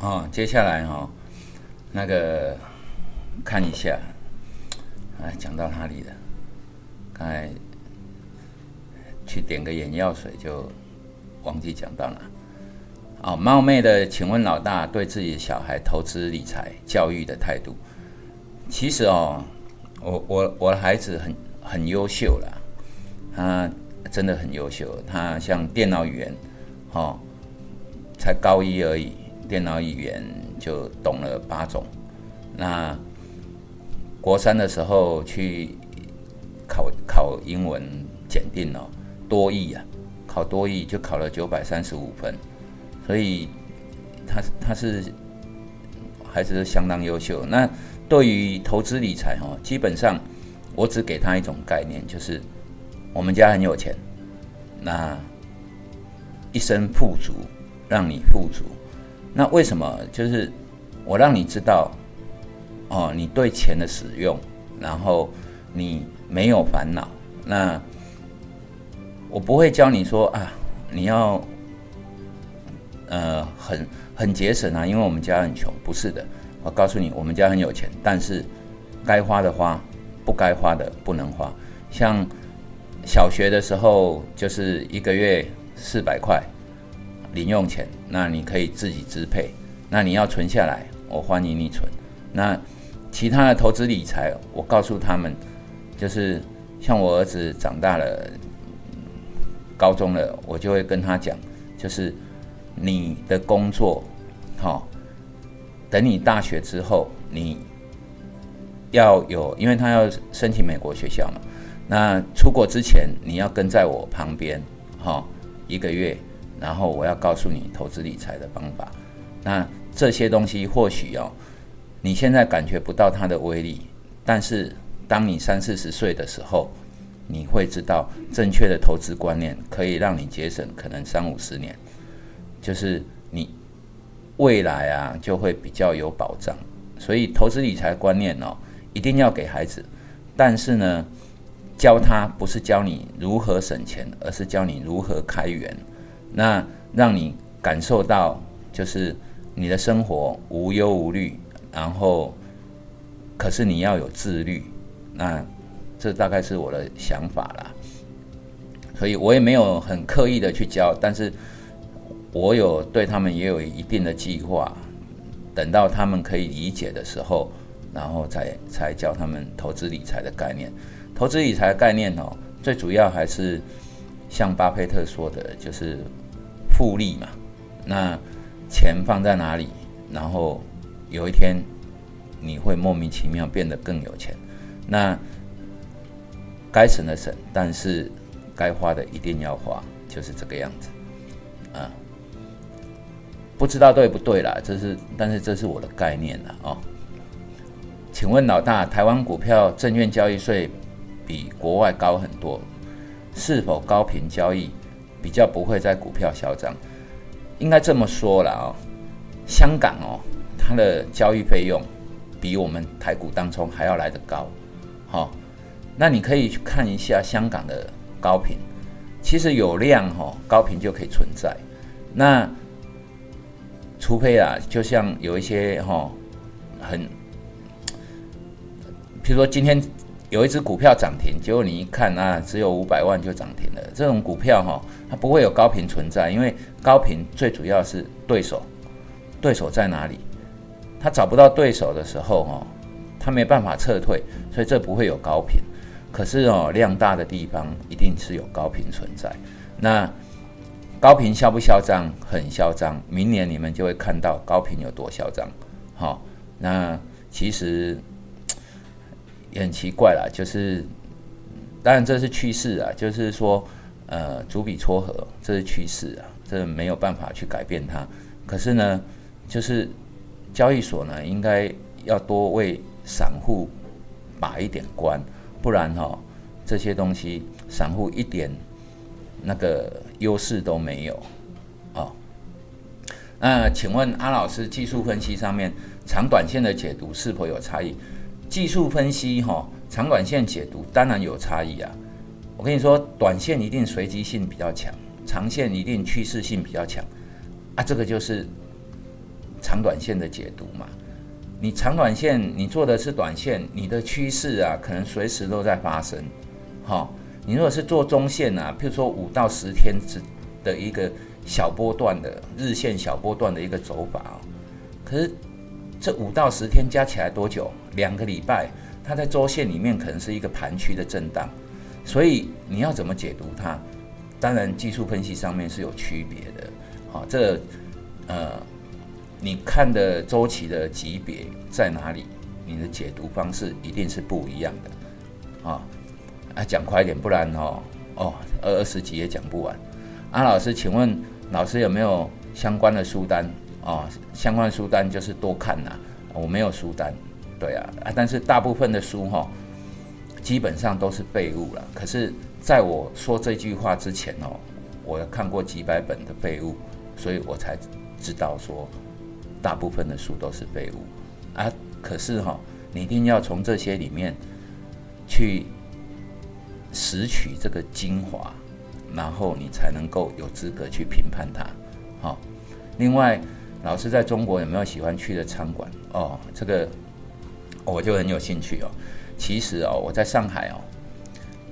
哦，接下来哈、那个看一下，哎，讲到哪里了？刚才去点个眼药水就忘记讲到哪。哦，冒昧的，请问老大对自己的小孩投资理财教育的态度？其实哦，我我我的孩子很很优秀啦，他真的很优秀。他像电脑语言，哦，才高一而已，电脑语言就懂了八种。那国三的时候去考考英文检定哦，多译啊，考多译就考了九百三十五分，所以他他是还是相当优秀。那对于投资理财哦，基本上我只给他一种概念，就是我们家很有钱，那一生富足，让你富足。那为什么？就是我让你知道，哦，你对钱的使用，然后你没有烦恼。那我不会教你说啊，你要呃很很节省啊，因为我们家很穷。不是的，我告诉你，我们家很有钱，但是该花的花，不该花的不能花。像小学的时候，就是一个月四百块零用钱，那你可以自己支配。那你要存下来，我欢迎你存。那其他的投资理财，我告诉他们，就是像我儿子长大了，高中了，我就会跟他讲，就是你的工作，好、等你大学之后，你要有，因为他要申请美国学校嘛，那出国之前你要跟在我旁边，哈、一个月，然后我要告诉你投资理财的方法。那这些东西或许哦，你现在感觉不到它的威力，但是当你三四十岁的时候，你会知道正确的投资观念可以让你节省可能三五十年，就是你未来啊就会比较有保障。所以投资理财观念哦，一定要给孩子，但是呢，教他不是教你如何省钱，而是教你如何开源，那让你感受到就是你的生活无忧无虑，然后可是你要有自律，那这大概是我的想法啦。所以我也没有很刻意的去教，但是我有对他们也有一定的计划，等到他们可以理解的时候，然后才才教他们投资理财的概念。投资理财的概念哦，最主要还是像巴菲特说的，就是复利嘛。那钱放在哪里，然后有一天你会莫名其妙变得更有钱。那该省的省，但是该花的一定要花，就是这个样子啊。不知道对不对啦，这是但是这是我的概念啦哦。请问老大，台湾股票证券交易税比国外高很多，是否高频交易比较不会在股票嚣张？应该这么说了哦，香港哦，它的交易费用比我们台股当中还要来得高，好、哦，那你可以去看一下香港的高频，其实有量哦，高频就可以存在。那除非啊，就像有一些哈、哦，很，譬如说今天有一只股票涨停，结果你一看啊，只有五百万就涨停了，这种股票哈、它不会有高频存在，因为高频最主要是对手，对手在哪里？他找不到对手的时候哦，他没办法撤退，所以这不会有高频。可是哦，量大的地方一定是有高频存在。那高频嚣不嚣张？很嚣张。明年你们就会看到高频有多嚣张。好、那其实也很奇怪啦，就是当然这是趋势啊，就是说呃，逐笔撮合，这是趋势啊，这没有办法去改变它。可是呢，就是交易所呢，应该要多为散户把一点关，不然哈、哦，这些东西散户一点那个优势都没有哦。那请问阿老师，技术分析上面长短线的解读是否有差异？技术分析哈、长短线解读当然有差异啊。我跟你说，短线一定随机性比较强，长线一定趋势性比较强啊。这个就是长短线的解读嘛。你长短线你做的是短线，你的趋势啊，可能随时都在发生。哈，你如果是做中线啊，譬如说五到十天之的一个小波段的日线小波段的一个走法啊，可是这五到十天加起来多久？两个礼拜，它在周线里面可能是一个盘区的震荡，所以你要怎么解读它？当然技术分析上面是有区别的。好，这呃。你看的周期的级别在哪里？你的解读方式一定是不一样的，啊啊，讲快一点，不然哦哦二二十集也讲不完。啊，老师，请问老师有没有相关的书单？哦，相关书单就是多看呐。我没有书单，对啊啊，但是大部分的书哈，基本上都是废物了。可是在我说这句话之前哦，我看过几百本的废物，所以我才知道说。大部分的书都是废物啊！可是哈，你一定要从这些里面去拾取这个精华，然后你才能够有资格去评判它。好，另外，老师在中国有没有喜欢去的餐馆？哦，这个我就很有兴趣哦。其实哦，我在上海哦，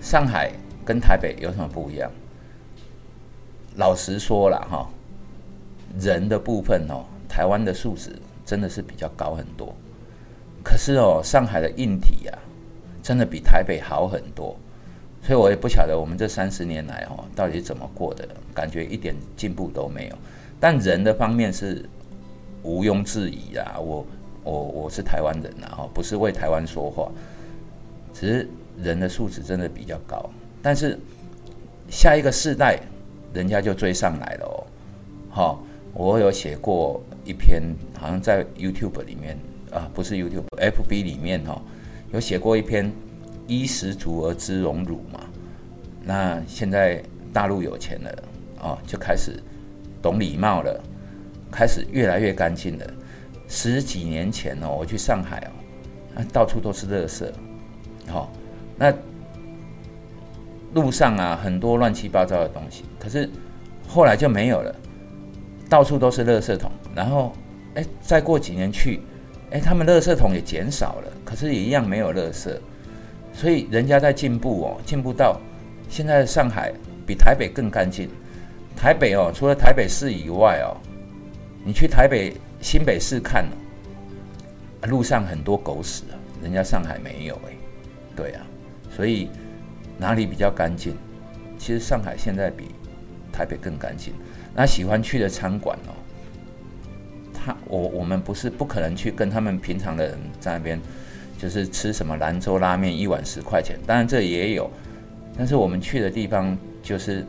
上海跟台北有什么不一样？老实说了哈，人的部分哦。台湾的素质真的是比较高很多，可是哦，上海的硬体呀，真的比台北好很多，所以我也不晓得我们这三十年来哦，到底怎么过的，感觉一点进步都没有。但人的方面是毋庸置疑啊，我我我是台湾人呐，哈，不是为台湾说话，只是人的素质真的比较高。但是下一个世代，人家就追上来了哦，好，我有写过。一篇好像在 YouTube 里面啊，不是 YouTube，FB 里面哈，有写过一篇“衣食足而知荣辱”嘛。那现在大陆有钱了啊，就开始懂礼貌了，开始越来越干净了。十几年前哦，我去上海哦，到处都是垃圾，好，那路上啊很多乱七八糟的东西，可是后来就没有了。到处都是垃圾桶，然后，哎，再过几年去，哎，他们垃圾桶也减少了，可是也一样没有垃圾，所以人家在进步哦，进步到现在上海比台北更干净。台北哦，除了台北市以外哦，你去台北新北市看，路上很多狗屎啊，人家上海没有哎，对啊，所以哪里比较干净？其实上海现在比台北更干净。那喜欢去的餐馆哦，他我我们不是不可能去跟他们平常的人在那边，就是吃什么兰州拉面一碗十块钱，当然这也有，但是我们去的地方就是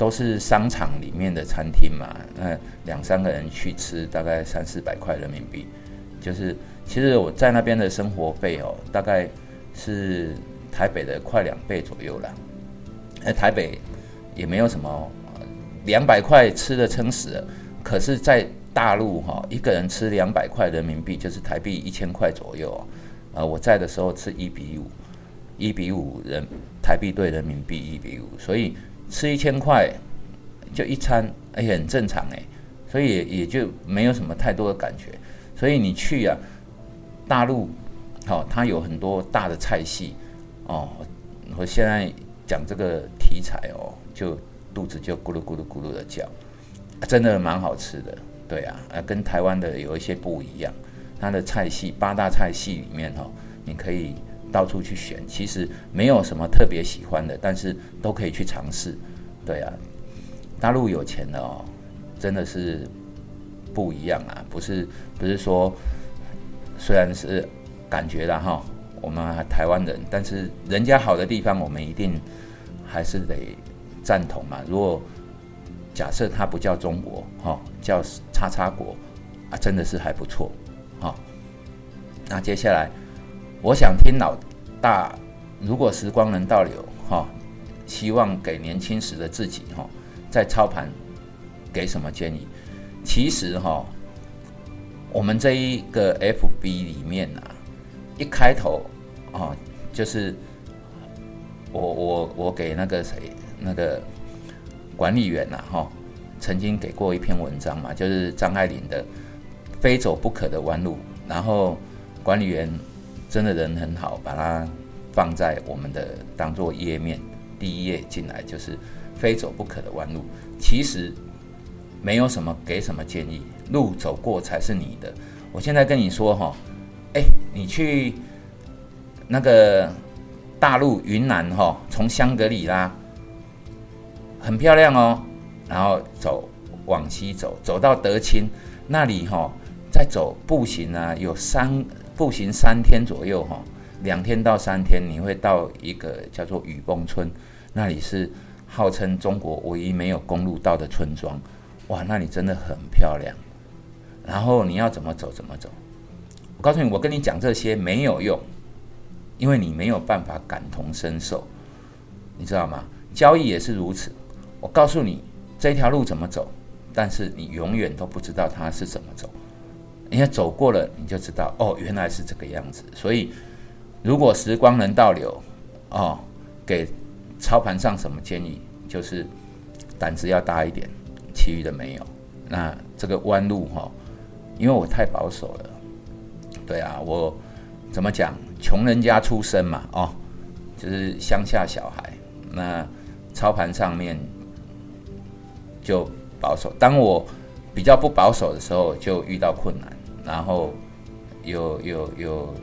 都是商场里面的餐厅嘛，那两三个人去吃大概三四百块人民币，就是其实我在那边的生活费哦，大概是台北的快两倍左右了，哎，台北也没有什么。两百块吃的撑死了，可是，在大陆哈，一个人吃两百块人民币就是台币一千块左右啊。我在的时候吃一比五，一比五人台币对人民币一比五，所以吃一千块就一餐，哎，很正常哎，所以也就没有什么太多的感觉。所以你去啊，大陆，好，它有很多大的菜系哦。我现在讲这个题材哦，就。肚子就咕噜咕噜咕噜的叫，真的蛮好吃的，对啊，啊，跟台湾的有一些不一样。它的菜系八大菜系里面哈，你可以到处去选，其实没有什么特别喜欢的，但是都可以去尝试，对啊。大陆有钱的哦，真的是不一样啊，不是不是说，虽然是感觉的哈，我们台湾人，但是人家好的地方，我们一定还是得。赞同嘛？如果假设它不叫中国，哈，叫叉叉国，啊，真的是还不错，哈。那接下来，我想听老大，如果时光能倒流，哈，希望给年轻时的自己，哈，在操盘给什么建议？其实，哈，我们这一个 FB 里面啊，一开头，啊，就是我我我给那个谁。那个管理员呐，哈，曾经给过一篇文章嘛，就是张爱玲的非走不可的弯路。然后管理员真的人很好，把它放在我们的当做页面第一页进来，就是非走不可的弯路。其实没有什么给什么建议，路走过才是你的。我现在跟你说哈，哎，你去那个大陆云南哈，从香格里拉很漂亮哦，然后走往西走，走到德清那里哈，再走步行啊，有三步行三天左右哈，两天到三天你会到一个叫做雨崩村，那里是号称中国唯一没有公路道的村庄，哇，那里真的很漂亮。然后你要怎么走怎么走，我告诉你，我跟你讲这些没有用，因为你没有办法感同身受，你知道吗？交易也是如此，我告诉你这条路怎么走，但是你永远都不知道它是怎么走，因为走过了你就知道，哦，原来是这个样子。所以如果时光能倒流，哦，给操盘上什么建议？就是胆子要大一点，其余的没有。那这个弯路哈。因为我太保守了，对啊，我怎么讲？穷人家出身嘛，哦，就是乡下小孩，那操盘上面就保守。当我比较不保守的时候，就遇到困难，然后有有有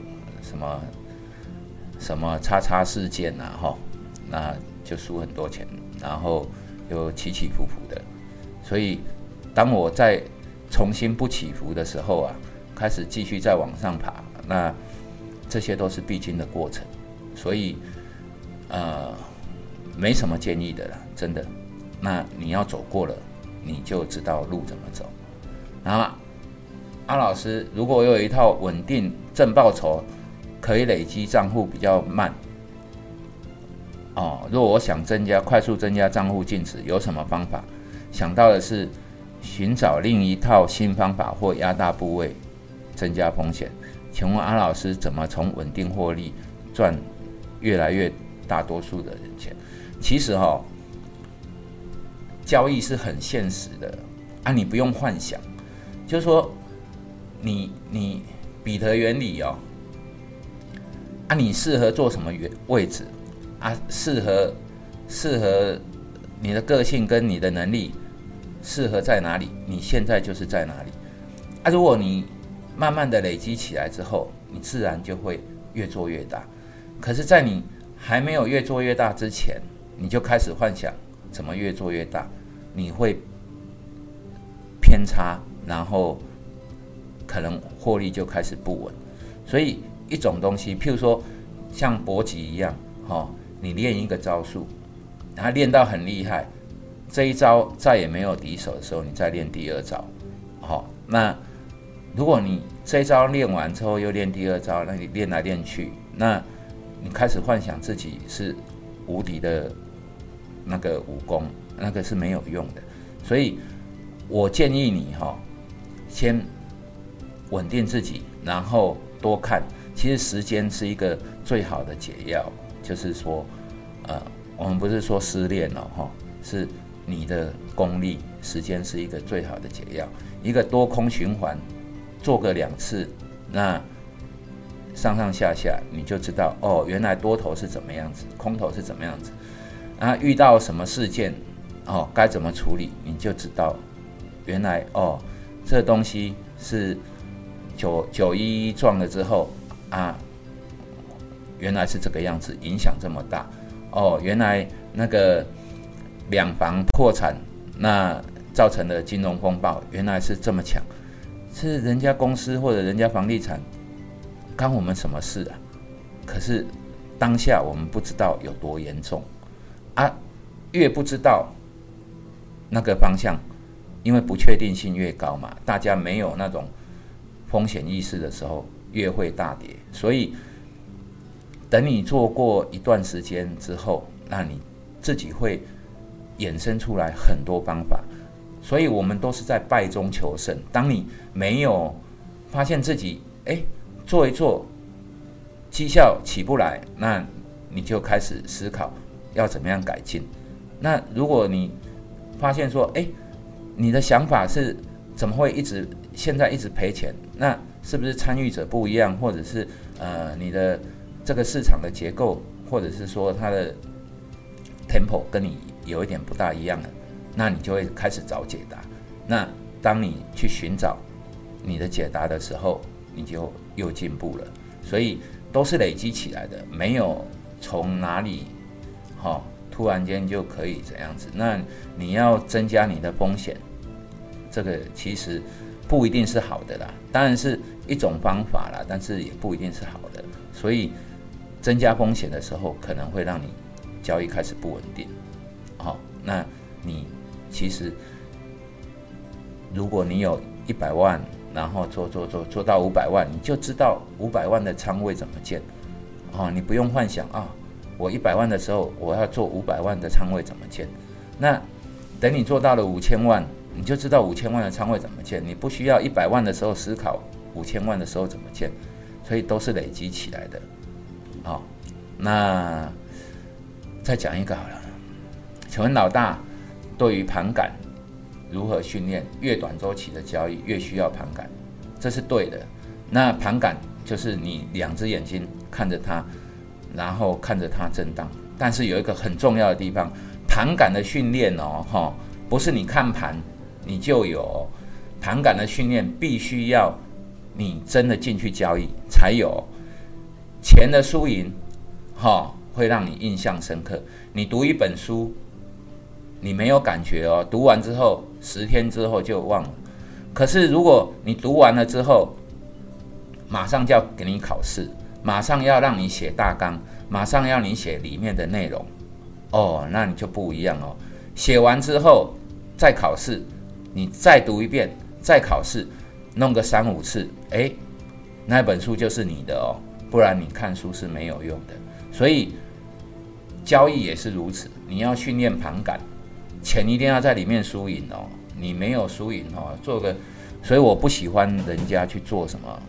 什么什么叉叉事件呐，哈，那就输很多钱，然后又起起伏伏的。所以当我在重新不起伏的时候啊，开始继续再往上爬，那这些都是必经的过程，所以呃没什么建议的了，真的。那你要走过了，你就知道路怎么走。然后阿老师，如果我有一套稳定正报酬，可以累积账户比较慢哦。如果我想增加快速增加账户净值，有什么方法？想到的是。寻找另一套新方法或压大部位，增加风险。请问阿老师怎么从稳定获利赚越来越大多数的人钱？其实哈，交易是很现实的啊，你不用幻想，就是说你你彼得原理哦，啊，你适合做什么原位置啊？适合适合你的个性跟你的能力。适合在哪里？你现在就是在哪里啊！如果你慢慢的累积起来之后，你自然就会越做越大。可是，在你还没有越做越大之前，你就开始幻想怎么越做越大，你会偏差，然后可能获利就开始不稳。所以，一种东西，譬如说像搏击一样，哈，你练一个招数，然后练到很厉害。这一招再也没有敌手的时候，你再练第二招，好。那如果你这一招练完之后又练第二招，那你练来练去，那你开始幻想自己是无敌的那个武功，那个是没有用的。所以我建议你哈，先稳定自己，然后多看。其实时间是一个最好的解药，就是说，呃，我们不是说失恋了哈，是。你的功力，时间是一个最好的解药。一个多空循环，做个两次，那上上下下你就知道哦，原来多头是怎么样子，空头是怎么样子。啊，遇到什么事件，哦，该怎么处理，你就知道，原来哦，这东西是九九一撞了之后啊，原来是这个样子，影响这么大。哦，原来那个。两房破产，那造成的金融风暴原来是这么强，是人家公司或者人家房地产，干我们什么事啊？可是当下我们不知道有多严重啊，越不知道那个方向，因为不确定性越高嘛，大家没有那种风险意识的时候，越会大跌。所以等你做过一段时间之后，那你自己会。衍生出来很多方法，所以我们都是在败中求胜。当你没有发现自己哎做一做绩效起不来，那你就开始思考要怎么样改进。那如果你发现说哎你的想法是怎么会一直现在一直赔钱，那是不是参与者不一样，或者是呃你的这个市场的结构，或者是说它的 tempo 跟你有一点不大一样的，那你就会开始找解答。那当你去寻找你的解答的时候，你就又进步了。所以都是累积起来的，没有从哪里哈突然间就可以怎样子。那你要增加你的风险，这个其实不一定是好的啦，当然是一种方法啦，但是也不一定是好的。所以增加风险的时候，可能会让你交易开始不稳定。好，那你其实如果你有一百万。然后做做做做到五百万，你就知道五百万的仓位怎么建，哦，你不用幻想啊，我一百万的时候我要做五百万的仓位怎么建。那等你做到了五千万，你就知道五千万的仓位怎么建。你不需要一百万的时候思考五千万的时候怎么建，所以都是累积起来的。好，那再讲一个好了，请问老大对于盘感？如何训练？越短周期的交易越需要盘感，这是对的。那盘感就是你两只眼睛看着它，然后看着它震荡。但是有一个很重要的地方，盘感的训练哦，哈，不是你看盘你就有盘感的训练，必须要你真的进去交易才有钱的输赢，哈，会让你印象深刻。你读一本书。你没有感觉哦，读完之后十天之后就忘了。可是如果你读完了之后，马上就要给你考试，马上要让你写大纲，马上要你写里面的内容，哦，那你就不一样哦。写完之后再考试，你再读一遍，再考试，弄个三五次，哎，那本书就是你的哦。不然你看书是没有用的。所以交易也是如此，你要训练盘感。钱一定要在里面输赢哦，你没有输赢哦，做个，所以我不喜欢人家去做什么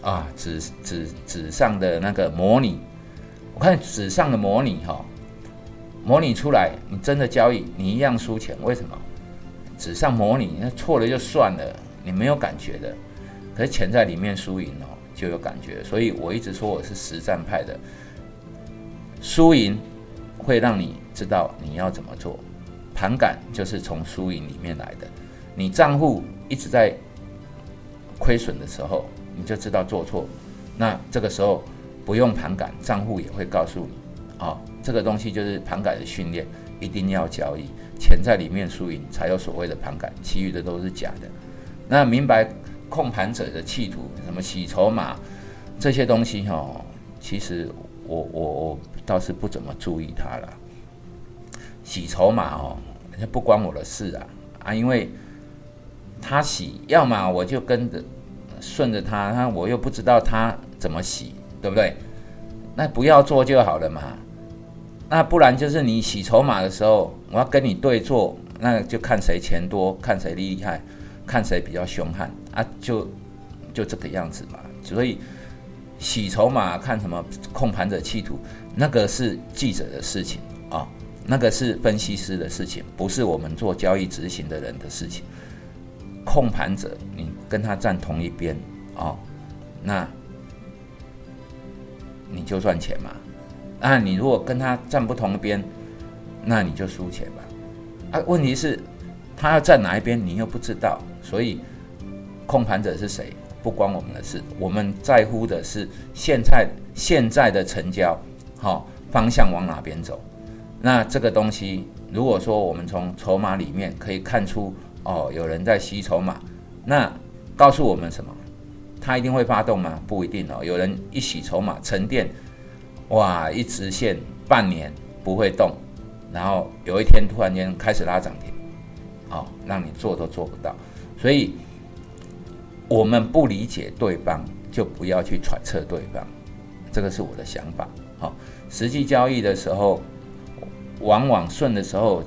啊，纸纸纸上的那个模拟，我看纸上的模拟哈，模拟出来你真的交易你一样输钱，为什么？纸上模拟那错了就算了，你没有感觉的，可是钱在里面输赢哦就有感觉，所以我一直说我是实战派的，输赢会让你知道你要怎么做。盘感就是从输赢里面来的，你账户一直在亏损的时候，你就知道做错。那这个时候不用盘感，账户也会告诉你，啊，这个东西就是盘感的训练，一定要交易，钱在里面输赢才有所谓的盘感，其余的都是假的。那明白控盘者的企图，什么洗筹码这些东西哈，其实我我我倒是不怎么注意它了。洗筹码哦，那不关我的事啊啊！因为他洗，要么我就跟着顺着他，他我又不知道他怎么洗，对不对？那不要做就好了嘛。那不然就是你洗筹码的时候，我要跟你对坐，那就看谁钱多，看谁厉害，看谁比较凶悍啊，就就这个样子嘛。所以洗筹码看什么控盘者企图，那个是记者的事情啊。那个是分析师的事情，不是我们做交易执行的人的事情。控盘者，你跟他站同一边哦，那你就赚钱嘛。那你如果跟他站不同边，那你就输钱吧。啊，问题是，他要站哪一边，你又不知道。所以，控盘者是谁，不关我们的事。我们在乎的是现在现在的成交，好方向往哪边走。那这个东西，如果说我们从筹码里面可以看出，哦，有人在吸筹码，那告诉我们什么？他一定会发动吗？不一定哦。有人一洗筹码沉淀，哇，一直线半年不会动，然后有一天突然间开始拉涨停，哦，让你做都做不到。所以，我们不理解对方，就不要去揣测对方，这个是我的想法。好，实际交易的时候。往往顺的时候，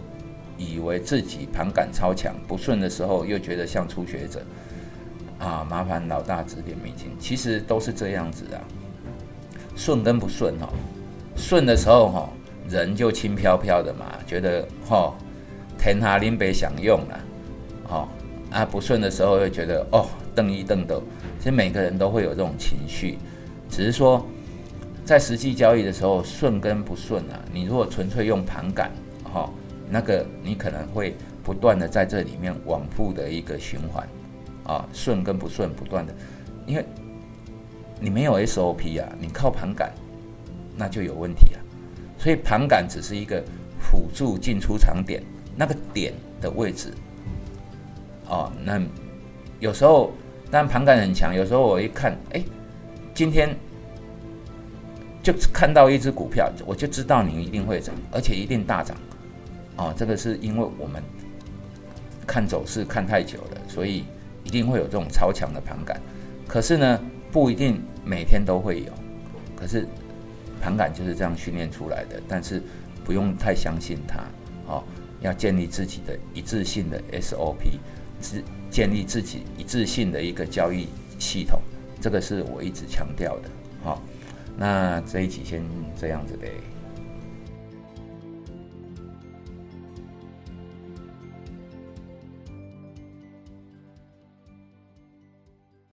以为自己盘感超强；不顺的时候，又觉得像初学者。啊，麻烦老大指点迷津。其实都是这样子的，顺跟不顺哈。顺的时候哈，人就轻飘飘的嘛，觉得哈天下林北享用了。哦，啊不顺的时候又觉得哦瞪一瞪的，其实每个人都会有这种情绪，只是说在实际交易的时候顺跟不顺啊，你如果纯粹用盘感，哈，那个你可能会不断的在这里面往复的一个循环，啊，顺跟不顺不断的，因为你没有 SOP 啊，你靠盘感那就有问题啊，所以盘感只是一个辅助进出场点，那个点的位置。哦，那有时候，但盘感很强。有时候我一看，哎，今天就看到一只股票，我就知道你一定会涨，而且一定大涨。哦，这个是因为我们看走势看太久了，所以一定会有这种超强的盘感。可是呢，不一定每天都会有。可是盘感就是这样训练出来的，但是不用太相信它。哦，要建立自己的一致性的 SOP。自建立自己一致性的一个交易系统，这个是我一直强调的。好，那这一集先这样子呗。